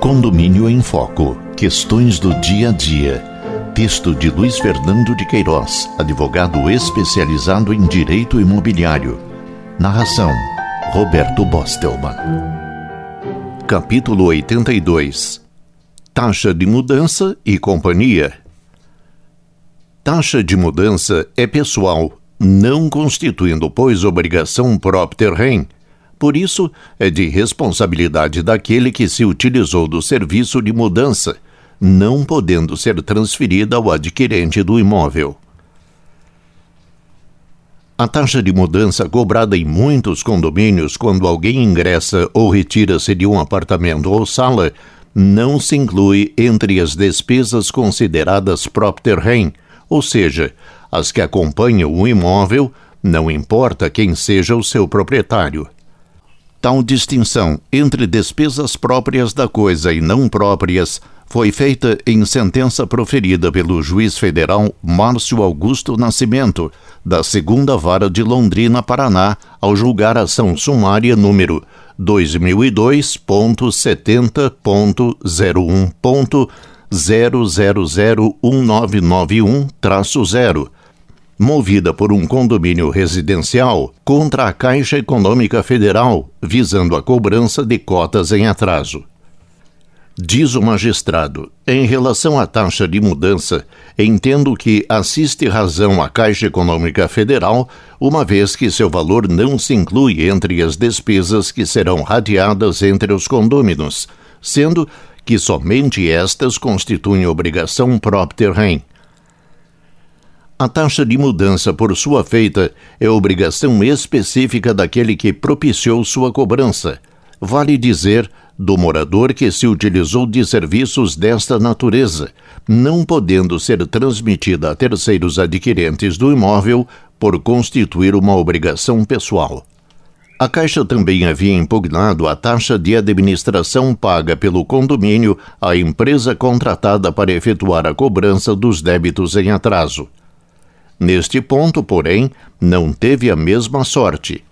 Condomínio em Foco. Questões do dia a dia. Texto de Luiz Fernando de Queiroz, advogado especializado em direito imobiliário. Narração: Roberto Bostelman. Capítulo 82. Taxa de mudança e companhia. Taxa de mudança é pessoal, não constituindo, pois, obrigação propter rem por isso, é de responsabilidade daquele que se utilizou do serviço de mudança, não podendo ser transferida ao adquirente do imóvel. A taxa de mudança cobrada em muitos condomínios quando alguém ingressa ou retira-se de um apartamento ou sala não se inclui entre as despesas consideradas propter rem, ou seja, as que acompanham o imóvel, não importa quem seja o seu proprietário. Tal distinção entre despesas próprias da coisa e não próprias foi feita em sentença proferida pelo juiz federal Márcio Augusto Nascimento, da segunda vara de Londrina, Paraná, ao julgar ação sumária número 2002.70.01.0001991-0 movida por um condomínio residencial contra a Caixa Econômica Federal, visando a cobrança de cotas em atraso. Diz o magistrado, em relação à taxa de mudança, entendo que assiste razão à Caixa Econômica Federal, uma vez que seu valor não se inclui entre as despesas que serão rateadas entre os condôminos, sendo que somente estas constituem obrigação rem. A taxa de mudança, por sua feita, é obrigação específica daquele que propiciou sua cobrança. Vale dizer, do morador que se utilizou de serviços desta natureza, não podendo ser transmitida a terceiros adquirentes do imóvel por constituir uma obrigação pessoal. A Caixa também havia impugnado a taxa de administração paga pelo condomínio à empresa contratada para efetuar a cobrança dos débitos em atraso. Neste ponto, porém, não teve a mesma sorte.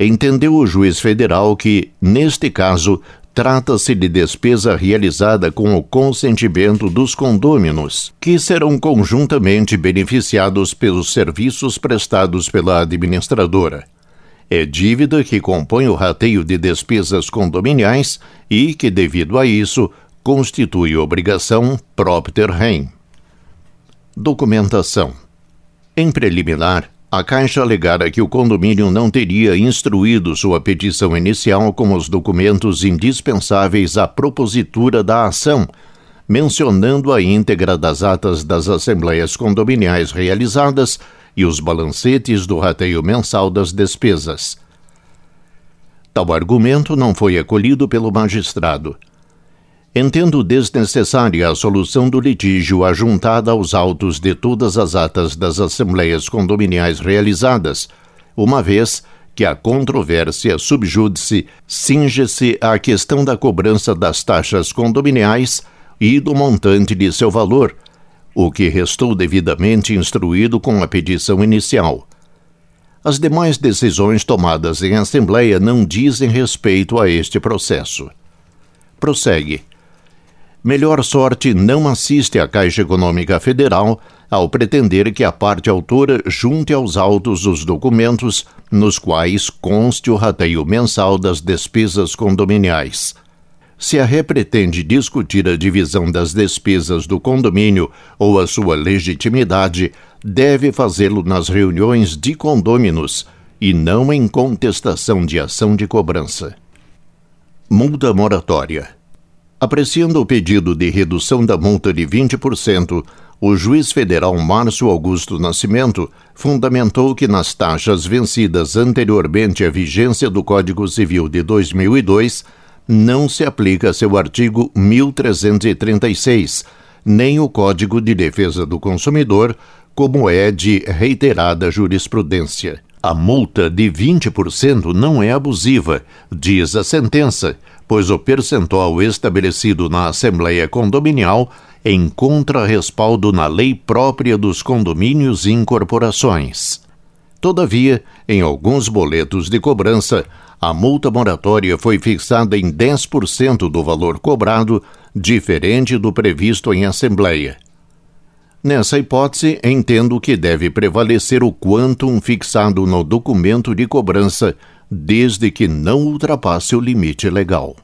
Entendeu o juiz federal que, neste caso, trata-se de despesa realizada com o consentimento dos condôminos, que serão conjuntamente beneficiados pelos serviços prestados pela administradora. É dívida que compõe o rateio de despesas condominiais e que, devido a isso, constitui obrigação propter rem. Documentação em preliminar, a Caixa alegara que o condomínio não teria instruído sua petição inicial com os documentos indispensáveis à propositura da ação, mencionando a íntegra das atas das assembleias condominiais realizadas e os balancetes do rateio mensal das despesas. Tal argumento não foi acolhido pelo magistrado. Entendo desnecessária a solução do litígio ajuntada aos autos de todas as atas das assembleias condominiais realizadas, uma vez que a controvérsia subjúdice cinge-se à questão da cobrança das taxas condominiais e do montante de seu valor, o que restou devidamente instruído com a petição inicial. As demais decisões tomadas em Assembleia não dizem respeito a este processo. Prossegue melhor sorte não assiste à Caixa Econômica Federal ao pretender que a parte autora junte aos autos os documentos nos quais conste o rateio mensal das despesas condominiais. Se a Ré pretende discutir a divisão das despesas do condomínio ou a sua legitimidade, deve fazê-lo nas reuniões de condôminos e não em contestação de ação de cobrança. Multa moratória. Apreciando o pedido de redução da multa de 20%, o juiz federal Márcio Augusto Nascimento fundamentou que nas taxas vencidas anteriormente à vigência do Código Civil de 2002 não se aplica seu artigo 1336, nem o Código de Defesa do Consumidor, como é de reiterada jurisprudência. A multa de 20% não é abusiva, diz a sentença, pois o percentual estabelecido na Assembleia Condominial encontra respaldo na lei própria dos condomínios e incorporações. Todavia, em alguns boletos de cobrança, a multa moratória foi fixada em 10% do valor cobrado, diferente do previsto em Assembleia. Nessa hipótese, entendo que deve prevalecer o quantum fixado no documento de cobrança, desde que não ultrapasse o limite legal.